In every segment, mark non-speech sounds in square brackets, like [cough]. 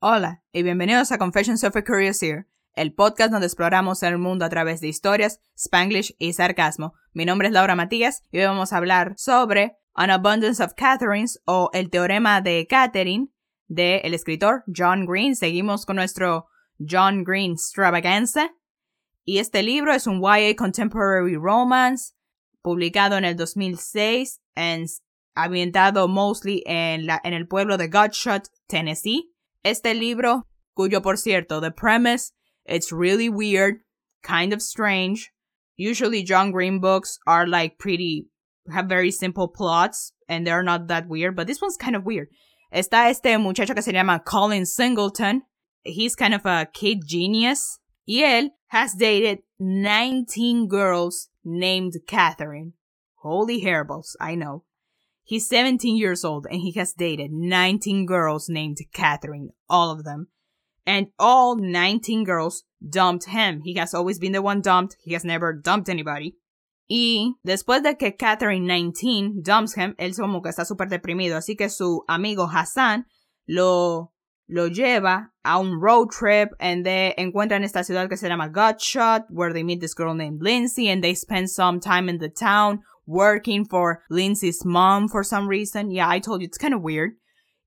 Hola y bienvenidos a Confessions of a Curious Ear, el podcast donde exploramos el mundo a través de historias, spanglish y sarcasmo. Mi nombre es Laura Matías y hoy vamos a hablar sobre An Abundance of Catherines o El Teorema de Catherine del el escritor John Green. Seguimos con nuestro John Green extravaganza. Y este libro es un YA Contemporary Romance publicado en el 2006 en ambientado mostly en, la, en el pueblo de Godshot, Tennessee. Este libro, cuyo por cierto, the premise, it's really weird, kind of strange. Usually John Green books are like pretty, have very simple plots and they're not that weird, but this one's kind of weird. Está este muchacho que se llama Colin Singleton. He's kind of a kid genius. Y él has dated 19 girls named Katherine. Holy hairballs, I know. He's 17 years old and he has dated 19 girls named Katherine, all of them. And all 19 girls dumped him. He has always been the one dumped. He has never dumped anybody. Y después de que Katherine 19 dumps him, él como que está súper deprimido. Así que su amigo Hassan lo, lo lleva a un road trip and they encuentran esta ciudad que se llama Gutshot, where they meet this girl named Lindsay and they spend some time in the town working for Lindsay's mom for some reason. Yeah, I told you, it's kind of weird.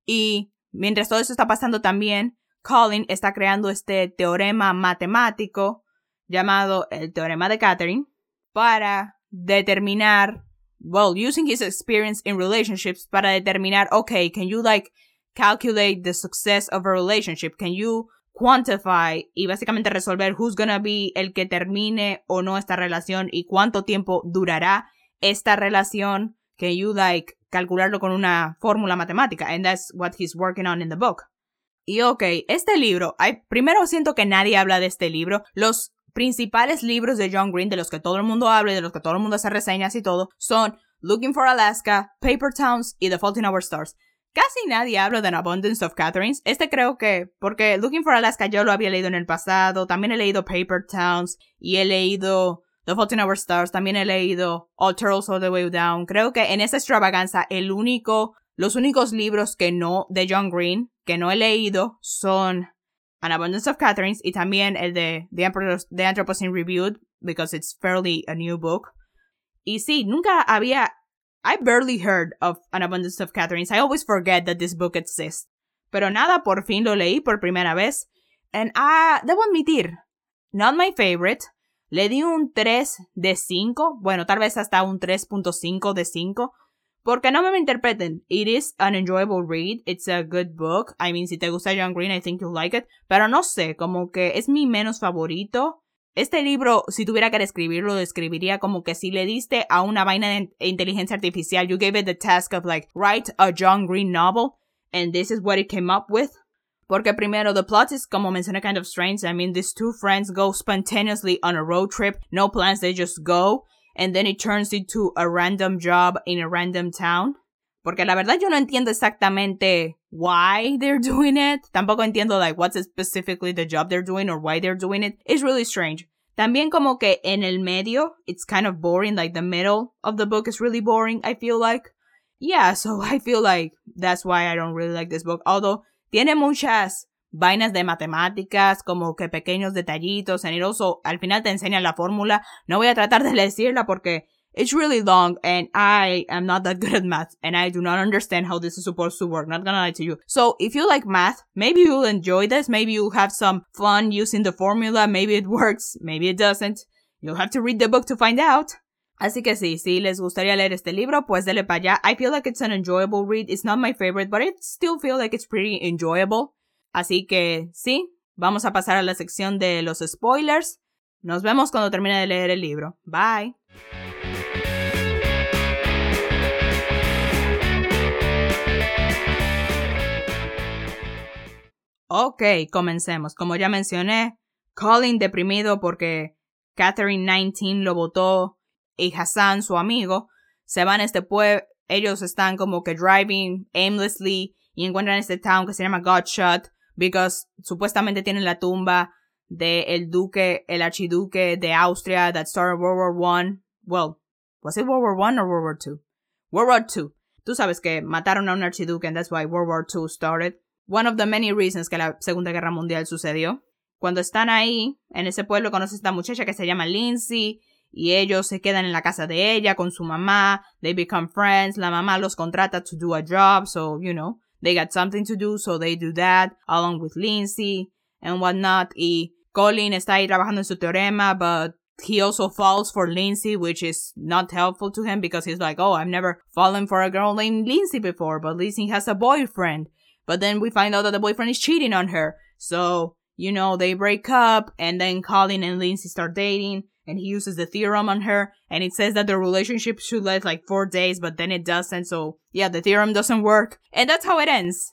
Y mientras todo eso está pasando también, Colin está creando este teorema matemático llamado el teorema de Catherine para determinar, well, using his experience in relationships para determinar, okay, can you like calculate the success of a relationship? Can you quantify y básicamente resolver who's gonna be el que termine o no esta relación y cuánto tiempo durará esta relación, can you like calcularlo con una fórmula matemática? And that's what he's working on in the book. Y ok, este libro, primero siento que nadie habla de este libro. Los principales libros de John Green, de los que todo el mundo habla y de los que todo el mundo hace reseñas y todo, son Looking for Alaska, Paper Towns y The Fault in Our Stars. Casi nadie habla de An Abundance of Catherines. Este creo que, porque Looking for Alaska yo lo había leído en el pasado, también he leído Paper Towns y he leído The Fault in Our Stars, también he leído All Turtles All the Way Down. Creo que en esta extravaganza el único, los únicos libros que no, de John Green, que no he leído son An Abundance of Catherines y también el de The, The Anthropocene Reviewed, because it's fairly a new book. Y sí, nunca había, I barely heard of An Abundance of Catherines. I always forget that this book exists. Pero nada, por fin lo leí por primera vez. And ah, debo admitir, not my favorite. Le di un 3 de 5, bueno, tal vez hasta un 3.5 de 5, porque no me interpreten. It is an enjoyable read, it's a good book. I mean, si te gusta John Green, I think you'll like it, pero no sé, como que es mi menos favorito. Este libro, si tuviera que describirlo, lo describiría como que si le diste a una vaina de inteligencia artificial, you gave it the task of like, write a John Green novel, and this is what it came up with. Porque primero, the plot is, como mencioné, kind of strange. I mean, these two friends go spontaneously on a road trip, no plans, they just go. And then it turns into a random job in a random town. Porque la verdad yo no entiendo exactamente why they're [laughs] doing it. Tampoco entiendo like what's specifically the job they're doing or why they're doing it. It's really strange. También como que en el medio, it's kind of boring. Like the middle of the book is really boring, I feel like. Yeah, so [laughs] I feel like that's why I don't really like this book. Although tiene muchas vainas de matemáticas, como que pequeños detallitos, also, al final te enseña la fórmula. No voy a tratar de [laughs] decirla porque it's really long and I am not that good at math and I do not understand how this is supposed to work. Not gonna lie to you. So if you like math, maybe you'll enjoy this. Maybe you'll have some fun using the formula. Maybe it works. Maybe it doesn't. You'll have to read the book to find out. Así que sí, si les gustaría leer este libro, pues dele para allá. I feel like it's an enjoyable read. It's not my favorite, but I still feel like it's pretty enjoyable. Así que sí, vamos a pasar a la sección de los spoilers. Nos vemos cuando termine de leer el libro. Bye. Ok, comencemos. Como ya mencioné, Colin deprimido porque Catherine 19 lo votó y Hassan, su amigo, se van a este pueblo. Ellos están como que driving aimlessly y encuentran este town que se llama Godshot because supuestamente tienen la tumba de el duque, el archiduque de Austria that started World War One. Well, was it World War One or World War Two? World War Two. Tú sabes que mataron a un archiduque and that's why World War Two started. one of the many reasons que la Segunda Guerra Mundial sucedió. Cuando están ahí, en ese pueblo, conoce a esta muchacha que se llama Lindsay y ellos se quedan en la casa de ella con su mamá. They become friends. La mamá los contrata to do a job, so, you know, they got something to do, so they do that along with Lindsay and whatnot. Y Colin está ahí trabajando en su teorema, but he also falls for Lindsay, which is not helpful to him because he's like, oh, I've never fallen for a girl named Lindsay before, but Lindsay has a boyfriend. But then we find out that the boyfriend is cheating on her. So you know, they break up and then Colin and Lindsay start dating and he uses the theorem on her and it says that the relationship should last like four days, but then it doesn't. So yeah, the theorem doesn't work. And that's how it ends.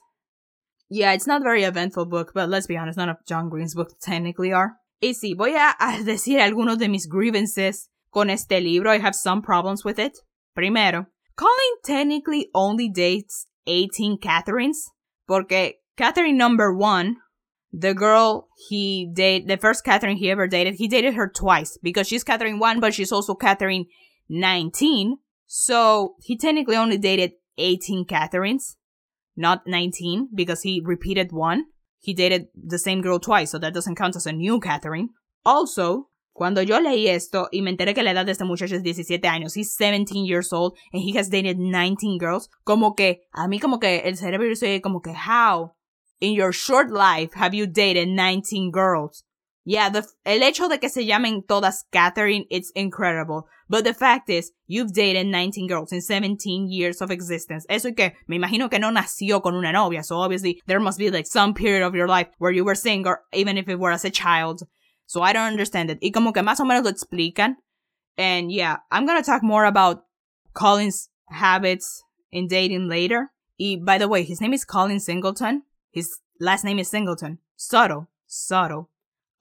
Yeah, it's not a very eventful book, but let's be honest, none of John Green's books technically are. Y sí, voy a [laughs] decir algunos de mis grievances con este libro. I have some problems with it. Primero, Colin technically only dates 18 Katherines, porque Katherine number one the girl he dated, the first Katherine he ever dated, he dated her twice because she's Katherine 1, but she's also Katherine 19. So he technically only dated 18 Katherines, not 19, because he repeated one. He dated the same girl twice, so that doesn't count as a new Katherine. Also, cuando yo leí esto y me enteré que la edad de este muchacho es 17 años, he's 17 years old and he has dated 19 girls, como que, a mí como que el cerebro dice como que, how? In your short life have you dated 19 girls? Yeah, the, el hecho de que se llamen todas Katherine, it's incredible. But the fact is, you've dated 19 girls in 17 years of existence. Eso y que me imagino que no nació con una novia. So obviously, there must be like some period of your life where you were single, even if it were as a child. So I don't understand it. Y como que más o menos lo explican. And yeah, I'm gonna talk more about Colin's habits in dating later. Y by the way, his name is Colin Singleton. His last name is Singleton. Subtle. Subtle.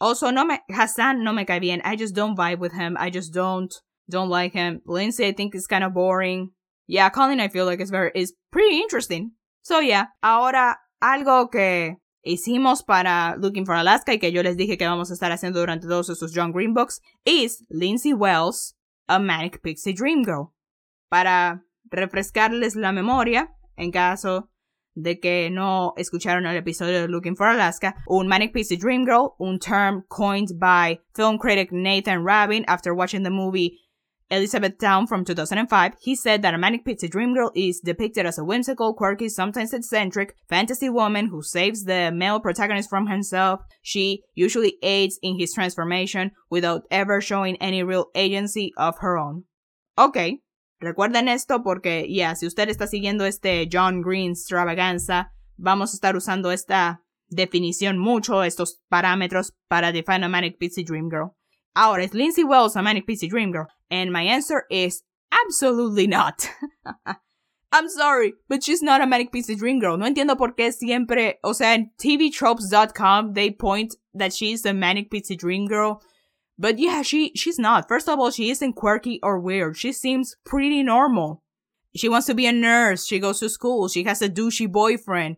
Also, no me, Hassan no me cae bien. I just don't vibe with him. I just don't, don't like him. Lindsay, I think is kind of boring. Yeah, Colin, I feel like is very, is pretty interesting. So yeah, ahora algo que hicimos para Looking for Alaska y que yo les dije que vamos a estar haciendo durante todos estos John Green books is Lindsay Wells, A Manic Pixie Dream Girl. Para refrescarles la memoria, en caso de que no escucharon el episodio de Looking for Alaska, un Manic Pixie Dream Girl, un term coined by film critic Nathan Rabin after watching the movie Elizabethtown from 2005, he said that a Manic Pixie Dream Girl is depicted as a whimsical, quirky, sometimes eccentric fantasy woman who saves the male protagonist from himself. She usually aids in his transformation without ever showing any real agency of her own. Okay, Recuerden esto porque, ya, si usted está siguiendo este John Green extravaganza, vamos a estar usando esta definición mucho, estos parámetros para define a Manic Pixie Dream Girl. Ahora, ¿es Lindsay Wells a Manic Pixie Dream Girl? And my answer is absolutely not. [laughs] I'm sorry, but she's not a Manic Pixie Dream Girl. No entiendo por qué siempre, o sea, en tvtropes.com, they point that she's a Manic Pixie Dream Girl but yeah, she she's not. First of all, she isn't quirky or weird. She seems pretty normal. She wants to be a nurse. She goes to school. She has a douchey boyfriend.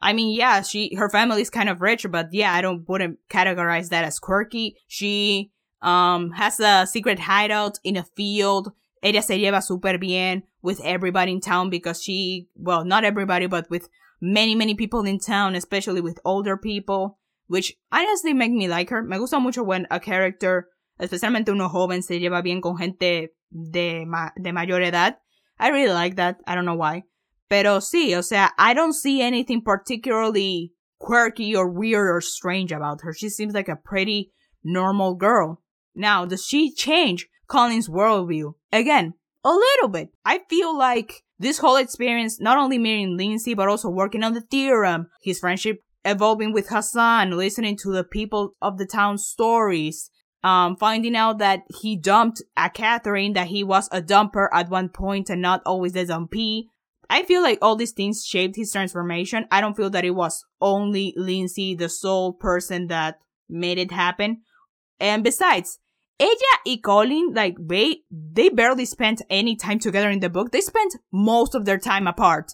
I mean, yeah, she her family's kind of rich, but yeah, I don't wouldn't categorize that as quirky. She um has a secret hideout in a field. Ella se lleva super bien with everybody in town because she, well, not everybody, but with many, many people in town, especially with older people which honestly make me like her. Me gusta mucho when a character, especialmente uno joven, se lleva bien con gente de, ma de mayor edad. I really like that. I don't know why. Pero sí, o sea, I don't see anything particularly quirky or weird or strange about her. She seems like a pretty normal girl. Now, does she change Colin's worldview? Again, a little bit. I feel like this whole experience, not only meeting Lindsay, but also working on the theorem, his friendship evolving with Hassan, listening to the people of the town stories, um, finding out that he dumped a Catherine, that he was a dumper at one point and not always the dumpy. I feel like all these things shaped his transformation. I don't feel that it was only Lindsay, the sole person that made it happen. And besides, ella y Colin, like, they, they barely spent any time together in the book. They spent most of their time apart.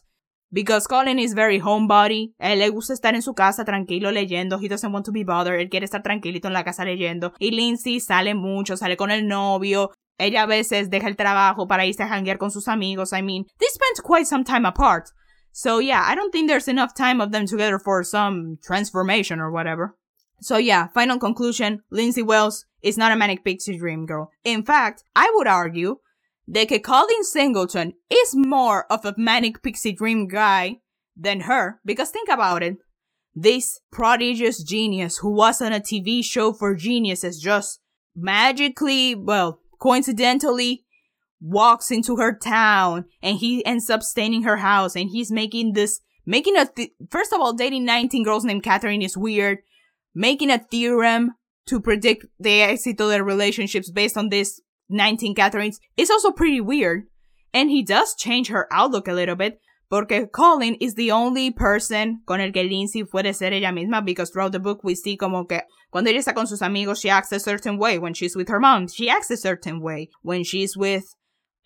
Because Colin is very homebody. Él le gusta estar en su casa tranquilo leyendo. He doesn't want to be bothered. Él quiere estar tranquilito en la casa leyendo. Y Lindsay sale mucho, sale con el novio. Ella a veces deja el trabajo para irse a janguear con sus amigos. I mean, they spent quite some time apart. So yeah, I don't think there's enough time of them together for some transformation or whatever. So yeah, final conclusion, Lindsay Wells is not a manic pixie dream girl. In fact, I would argue that Colin Singleton is more of a manic pixie dream guy than her, because think about it. This prodigious genius who was on a TV show for geniuses just magically, well, coincidentally walks into her town and he ends up staying in her house and he's making this making a th- first of all dating 19 girls named Katherine is weird making a theorem to predict the exit of their relationships based on this 19 Katherines is also pretty weird. And he does change her outlook a little bit porque Colin is the only person con el que Lindsay puede ser ella misma because throughout the book we see como que cuando ella está con sus amigos she acts a certain way when she's with her mom. She acts a certain way when she's with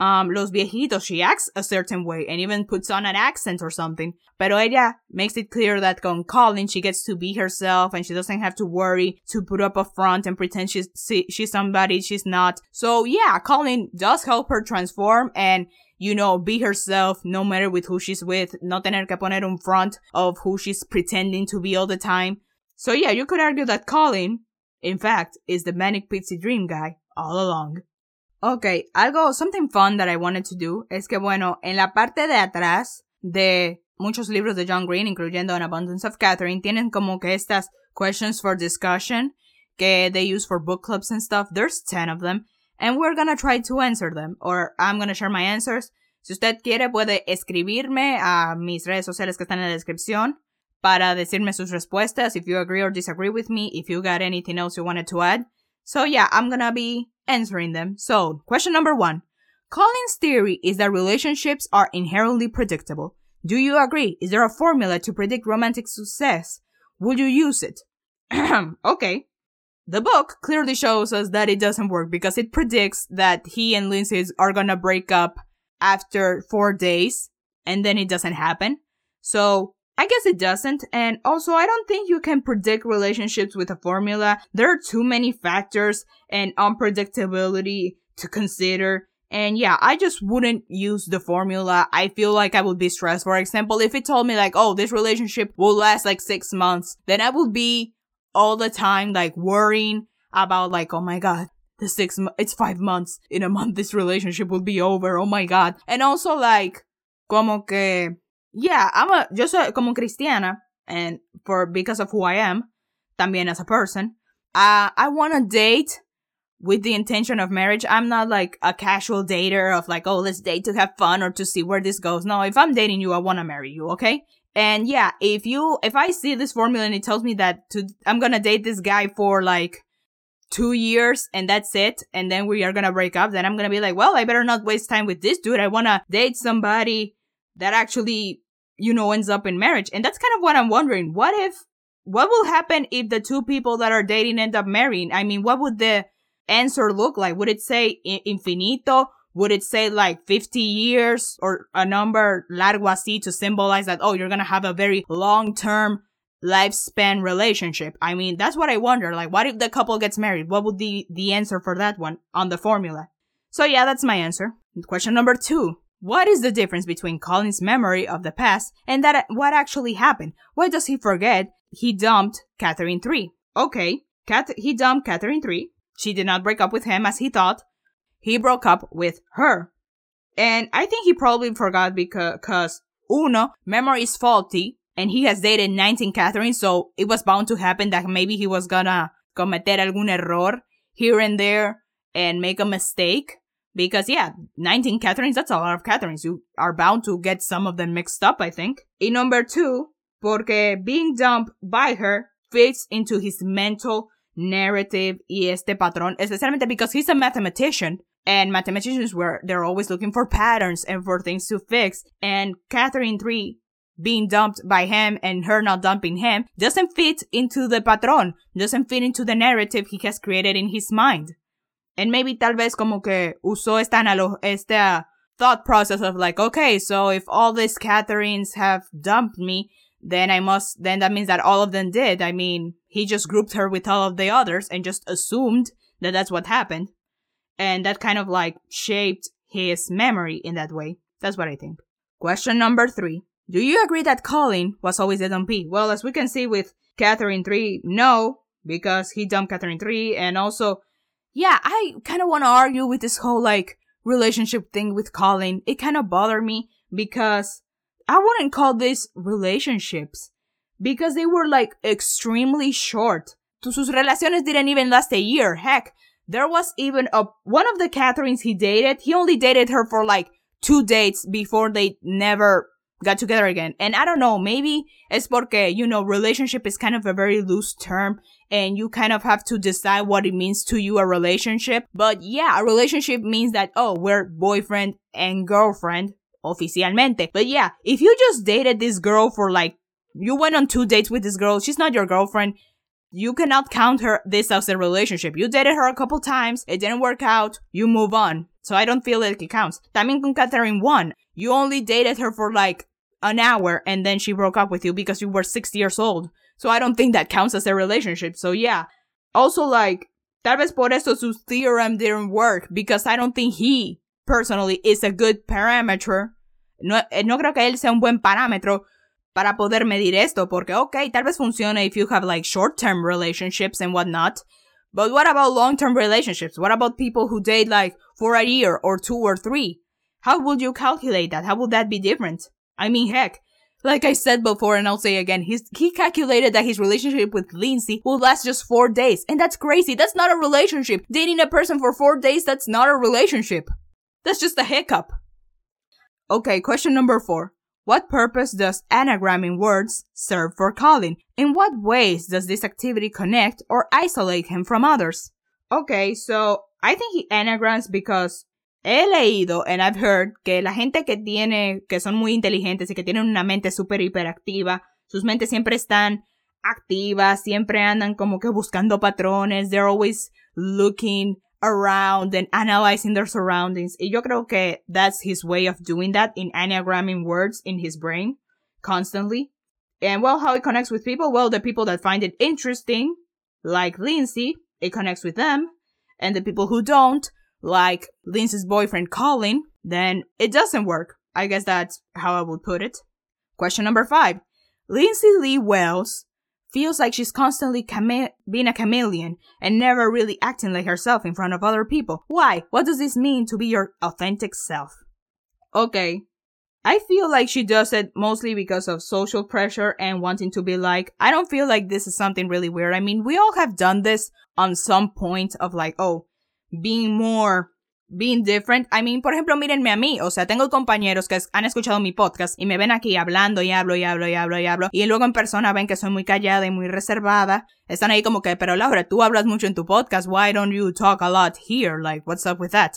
um, los viejitos, she acts a certain way and even puts on an accent or something. Pero ella makes it clear that con Colin, she gets to be herself and she doesn't have to worry to put up a front and pretend she's, she's somebody she's not. So yeah, Colin does help her transform and you know, be herself no matter with who she's with, no tener que poner un front of who she's pretending to be all the time. So yeah, you could argue that Colin, in fact, is the manic pixie dream guy all along. Ok, algo, something fun that I wanted to do es que, bueno, en la parte de atrás de muchos libros de John Green, incluyendo An Abundance of Catherine, tienen como que estas questions for discussion que they use for book clubs and stuff. There's 10 of them. And we're gonna try to answer them. Or I'm gonna share my answers. Si usted quiere, puede escribirme a mis redes sociales que están en la descripción para decirme sus respuestas. If you agree or disagree with me. If you got anything else you wanted to add. So yeah, I'm gonna be answering them. So, question number one. Colin's theory is that relationships are inherently predictable. Do you agree? Is there a formula to predict romantic success? Would you use it? [clears throat] okay. The book clearly shows us that it doesn't work because it predicts that he and Lindsay are gonna break up after four days and then it doesn't happen. So I guess it doesn't. And also, I don't think you can predict relationships with a formula. There are too many factors and unpredictability to consider. And yeah, I just wouldn't use the formula. I feel like I would be stressed. For example, if it told me like, oh, this relationship will last like six months, then I would be all the time like worrying about like, oh my god, the six, it's five months. In a month, this relationship will be over. Oh my god. And also like, como que, yeah, I'm a, yo soy como cristiana, and for, because of who I am, también as a person, uh, I want to date with the intention of marriage. I'm not like a casual dater of like, oh, let's date to have fun or to see where this goes. No, if I'm dating you, I want to marry you, okay? And yeah, if you, if I see this formula and it tells me that to, I'm gonna date this guy for like two years and that's it, and then we are gonna break up, then I'm gonna be like, well, I better not waste time with this dude. I wanna date somebody that actually you know, ends up in marriage. And that's kind of what I'm wondering. What if, what will happen if the two people that are dating end up marrying? I mean, what would the answer look like? Would it say infinito? Would it say like 50 years or a number largo así to symbolize that, oh, you're gonna have a very long-term lifespan relationship? I mean, that's what I wonder. Like, what if the couple gets married? What would be the answer for that one on the formula? So yeah, that's my answer. Question number two. What is the difference between Colin's memory of the past and that what actually happened? Why does he forget he dumped Katherine 3? Okay, Cat- he dumped Katherine 3. She did not break up with him as he thought. He broke up with her. And I think he probably forgot because, cause, uno, memory is faulty and he has dated 19 Katherine, so it was bound to happen that maybe he was gonna cometer algún error here and there and make a mistake. Because yeah, 19 Katherines, that's a lot of Katherines. You are bound to get some of them mixed up, I think. In number two, porque being dumped by her fits into his mental narrative y este patrón, especialmente because he's a mathematician. And mathematicians were, they're always looking for patterns and for things to fix. And Katherine 3 being dumped by him and her not dumping him doesn't fit into the patron, doesn't fit into the narrative he has created in his mind. And maybe tal vez como que usó esta analo esta thought process of like, okay, so if all these Katherines have dumped me, then I must, then that means that all of them did. I mean, he just grouped her with all of the others and just assumed that that's what happened. And that kind of like shaped his memory in that way. That's what I think. Question number three. Do you agree that Colin was always a dumpy? Well, as we can see with Katherine 3, no, because he dumped Katherine 3, and also, yeah, I kind of want to argue with this whole, like, relationship thing with Colin. It kind of bothered me because I wouldn't call this relationships because they were like extremely short. Sus relaciones didn't even last a year. Heck, there was even a one of the Katherines he dated. He only dated her for like two dates before they never got together again. And I don't know, maybe it's porque, you know, relationship is kind of a very loose term and you kind of have to decide what it means to you a relationship. But yeah, a relationship means that, oh, we're boyfriend and girlfriend oficialmente. But yeah, if you just dated this girl for like, you went on two dates with this girl, she's not your girlfriend, you cannot count her this as a relationship. You dated her a couple times, it didn't work out, you move on. So I don't feel like it counts. También con Katherine 1, you only dated her for like an hour and then she broke up with you because you were 60 years old. So I don't think that counts as a relationship. So yeah. Also like, tal vez por eso su theorem didn't work because I don't think he personally is a good parameter. No, eh, no creo que él sea un buen parámetro para poder medir esto porque okay, tal vez funcione if you have like short-term relationships and whatnot. But what about long-term relationships? What about people who date like for a year or two or three? How would you calculate that? How would that be different? I mean, heck, like I said before and I'll say again, he's, he calculated that his relationship with Lindsay will last just four days. And that's crazy. That's not a relationship. Dating a person for four days, that's not a relationship. That's just a hiccup. Okay, question number four. What purpose does anagramming words serve for Colin? In what ways does this activity connect or isolate him from others? Okay, so I think he anagrams because he leído and I've heard que la gente que tiene, que son muy inteligentes y que tienen una mente súper hiperactiva, sus mentes siempre están activas, siempre andan como que buscando patrones, they're always looking around and analyzing their surroundings. Y yo creo que that's his way of doing that in anagramming words in his brain constantly. And well, how it connects with people? Well, the people that find it interesting, like Lindsay, it connects with them. And the people who don't, like Lindsay's boyfriend Colin, then it doesn't work. I guess that's how I would put it. Question number five. Lindsay Lee Wells feels like she's constantly chame- being a chameleon and never really acting like herself in front of other people. Why? What does this mean to be your authentic self? Okay. I feel like she does it mostly because of social pressure and wanting to be like, I don't feel like this is something really weird. I mean, we all have done this on some point of like, oh, being more being different. I mean, por ejemplo, mírenme a mí. O sea, tengo compañeros que han escuchado mi podcast y me ven aquí hablando y hablo y hablo y hablo y hablo. Y luego en persona ven que soy muy callada y muy reservada. Están ahí como que, pero Laura, tú hablas mucho en tu podcast. Why don't you talk a lot here? Like, what's up with that?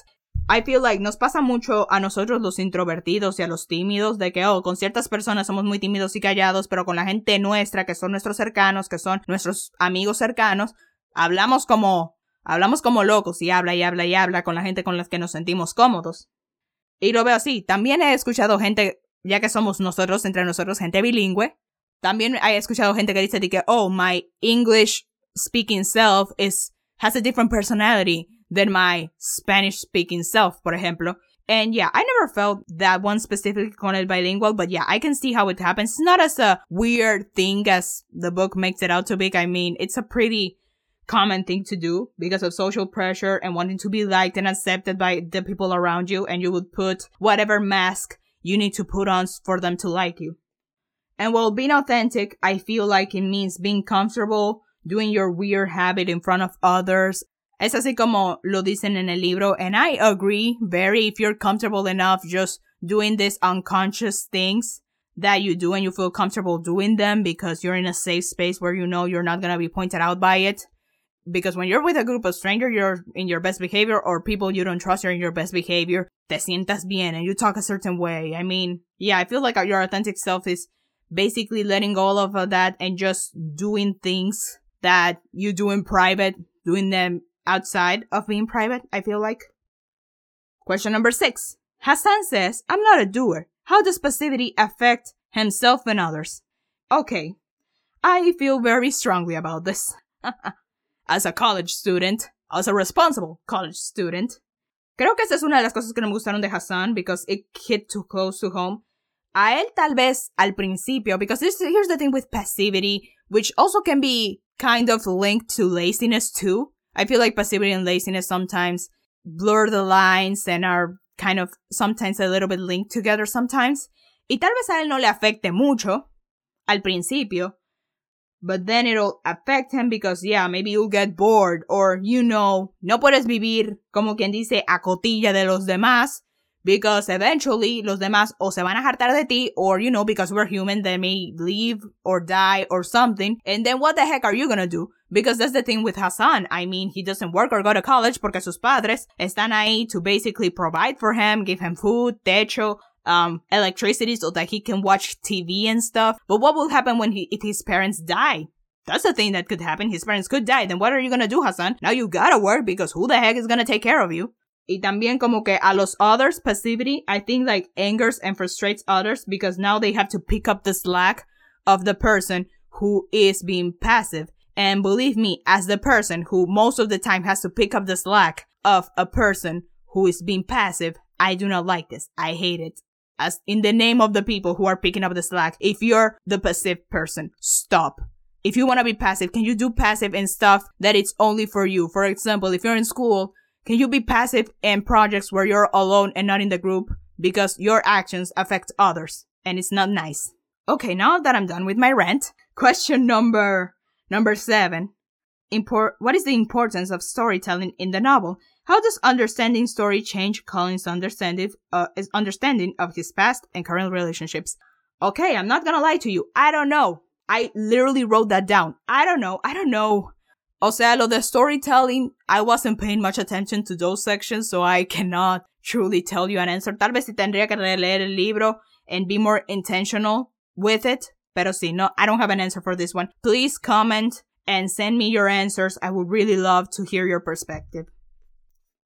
I feel like nos pasa mucho a nosotros los introvertidos y a los tímidos de que, oh, con ciertas personas somos muy tímidos y callados, pero con la gente nuestra, que son nuestros cercanos, que son nuestros amigos cercanos, hablamos como Hablamos como locos y habla y habla y habla con la gente con la que nos sentimos cómodos. Y lo veo así. También he escuchado gente, ya que somos nosotros, entre nosotros, gente bilingüe. También he escuchado gente que dice que, oh, my English speaking self is, has a different personality than my Spanish speaking self, por ejemplo. And yeah, I never felt that one specifically con el bilingual, but yeah, I can see how it happens. It's not as a weird thing as the book makes it out to be. I mean, it's a pretty common thing to do because of social pressure and wanting to be liked and accepted by the people around you and you would put whatever mask you need to put on for them to like you. And while being authentic, I feel like it means being comfortable doing your weird habit in front of others. Es así como lo dicen en el libro, and I agree very if you're comfortable enough just doing these unconscious things that you do and you feel comfortable doing them because you're in a safe space where you know you're not gonna be pointed out by it because when you're with a group of strangers, you're in your best behavior, or people you don't trust, you're in your best behavior. Te sientas bien, and you talk a certain way. I mean, yeah, I feel like your authentic self is basically letting go of uh, that and just doing things that you do in private, doing them outside of being private. I feel like. Question number six. Hassan says, I'm not a doer. How does passivity affect himself and others? Okay. I feel very strongly about this. [laughs] as a college student, as a responsible college student. Creo que esa es una de las cosas que no me gustaron de Hassan because it hit too close to home. a él tal vez al principio, because this, here's the thing with passivity, which also can be kind of linked to laziness too. I feel like passivity and laziness sometimes blur the lines and are kind of sometimes a little bit linked together sometimes. Y tal vez a él no le afecte mucho al principio, but then it'll affect him because, yeah, maybe you'll get bored or, you know, no puedes vivir, como quien dice, a cotilla de los demás because eventually los demás o se van a hartar de ti or, you know, because we're human, they may leave or die or something. And then what the heck are you gonna do? Because that's the thing with Hassan. I mean, he doesn't work or go to college porque sus padres están ahí to basically provide for him, give him food, techo, um, electricity so that he can watch TV and stuff. But what will happen when he, if his parents die? That's the thing that could happen. His parents could die. Then what are you gonna do, Hassan? Now you gotta work because who the heck is gonna take care of you? Y también como que a los others, passivity, I think like angers and frustrates others because now they have to pick up the slack of the person who is being passive. And believe me, as the person who most of the time has to pick up the slack of a person who is being passive, I do not like this. I hate it. As in the name of the people who are picking up the slack, if you're the passive person, stop. If you want to be passive, can you do passive and stuff that it's only for you? For example, if you're in school can you be passive in projects where you're alone and not in the group because your actions affect others and it's not nice? Okay, now that I'm done with my rant, question number number 7. Import what is the importance of storytelling in the novel? How does understanding story change Colin's understanding uh, his understanding of his past and current relationships? Okay, I'm not gonna lie to you. I don't know. I literally wrote that down. I don't know. I don't know. O sea, lo de storytelling, I wasn't paying much attention to those sections, so I cannot truly tell you an answer. Tal vez si tendría que releer el libro and be more intentional with it. Pero si no, I don't have an answer for this one. Please comment and send me your answers. I would really love to hear your perspective.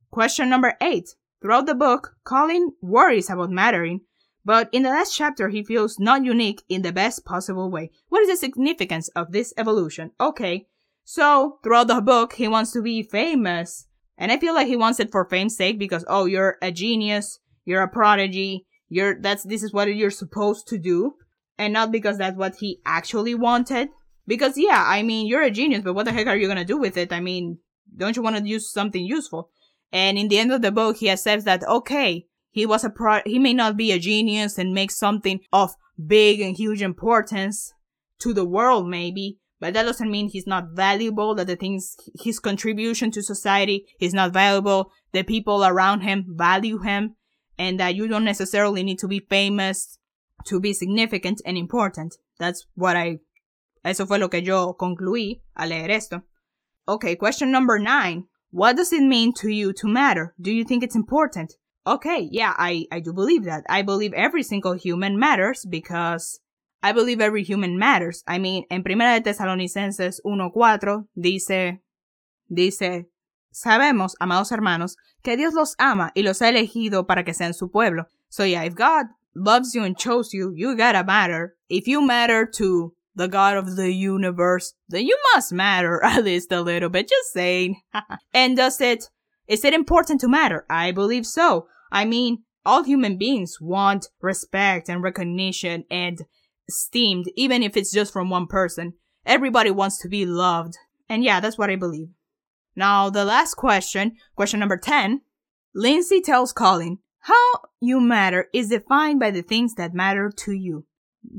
Question number eight. Throughout the book, Colin worries about mattering, but in the last chapter, he feels not unique in the best possible way. What is the significance of this evolution? Okay, so throughout the book, he wants to be famous. And I feel like he wants it for fame's sake because, oh, you're a genius, you're a prodigy, you're, that's, this is what you're supposed to do. And not because that's what he actually wanted. Because yeah, I mean, you're a genius, but what the heck are you gonna do with it? I mean, don't you want to use something useful? And in the end of the book, he accepts that, okay, he was a pro, he may not be a genius and make something of big and huge importance to the world, maybe, but that doesn't mean he's not valuable, that the things, his contribution to society is not valuable, the people around him value him, and that you don't necessarily need to be famous to be significant and important. That's what I, eso fue lo que yo concluí al leer esto. Okay, question number nine. What does it mean to you to matter? Do you think it's important? Okay, yeah, I, I do believe that. I believe every single human matters because I believe every human matters. I mean, en Primera de Tesalonicenses 1.4 dice, dice, sabemos, amados hermanos, que Dios los ama y los ha elegido para que sean su pueblo. So yeah, if God loves you and chose you, you gotta matter. If you matter to the God of the universe, then you must matter [laughs] at least a little bit. Just saying. [laughs] and does it, is it important to matter? I believe so. I mean, all human beings want respect and recognition and esteemed, even if it's just from one person. Everybody wants to be loved. And yeah, that's what I believe. Now, the last question, question number 10. Lindsay tells Colin, how you matter is defined by the things that matter to you.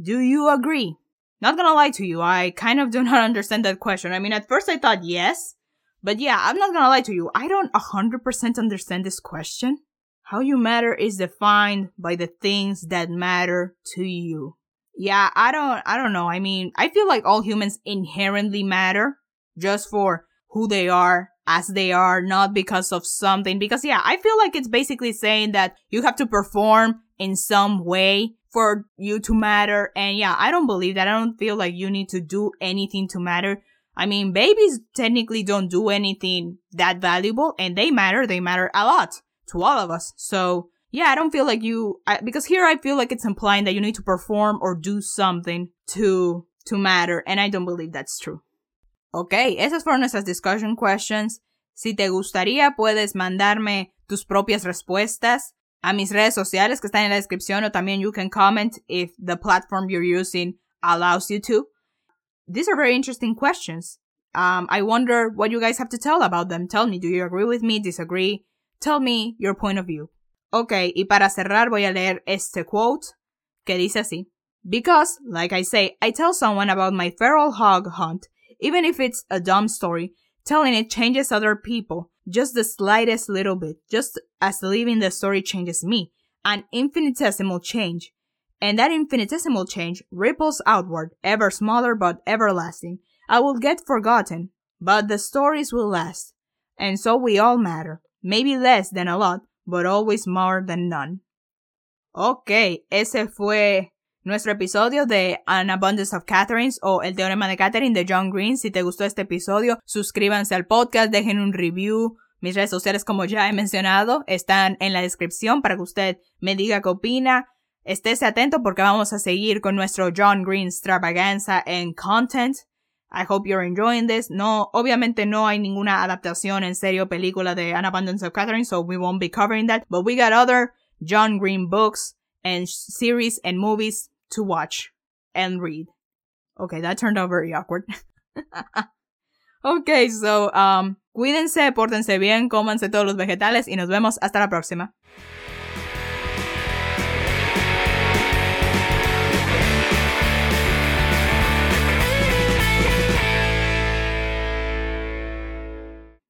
Do you agree? Not gonna lie to you, I kind of do not [laughs] understand that question. I mean, at first I thought yes, but yeah, I'm not gonna lie to you, I don't 100% understand this question. How you matter is defined by the things that matter to you. Yeah, I don't I don't know. I mean, I feel like all humans inherently matter just for who they are as they are, not because of something. Because yeah, I feel like it's basically saying that you have to perform in some way for you to matter. And yeah, I don't believe that. I don't feel like you need to do anything to matter. I mean, babies technically don't do anything that valuable and they matter. They matter a lot to all of us. So yeah, I don't feel like you, I, because here I feel like it's implying that you need to perform or do something to, to matter, and I don't believe that's true. Ok, esas fueron nuestras discussion questions. Si te gustaría, puedes mandarme tus propias respuestas a mis redes sociales que están en la descripción o también you can comment if the platform you're using allows you to. These are very interesting questions. Um, I wonder what you guys have to tell about them. Tell me, do you agree with me, disagree? Tell me your point of view. Ok, y para cerrar voy a leer este quote que dice así. Because, like I say, I tell someone about my feral hog hunt, even if it's a dumb story, telling it changes other people, just the slightest little bit, just as living the story changes me, an infinitesimal change. And that infinitesimal change ripples outward, ever smaller but everlasting. I will get forgotten, but the stories will last. And so we all matter. Maybe less than a lot, but always more than none. Ok, ese fue nuestro episodio de An Abundance of Catherines o El Teorema de Catherine de John Green. Si te gustó este episodio, suscríbanse al podcast, dejen un review. Mis redes sociales, como ya he mencionado, están en la descripción para que usted me diga qué opina. Estése atento porque vamos a seguir con nuestro John Green extravaganza en content. I hope you're enjoying this. No, obviamente no hay ninguna adaptación en serio película de An Abundance of Catherine, so we won't be covering that. But we got other John Green books and series and movies to watch and read. Okay, that turned out very awkward. [laughs] okay, so, um, cuídense, pórtense bien, cómanse todos los vegetales y nos vemos hasta la próxima.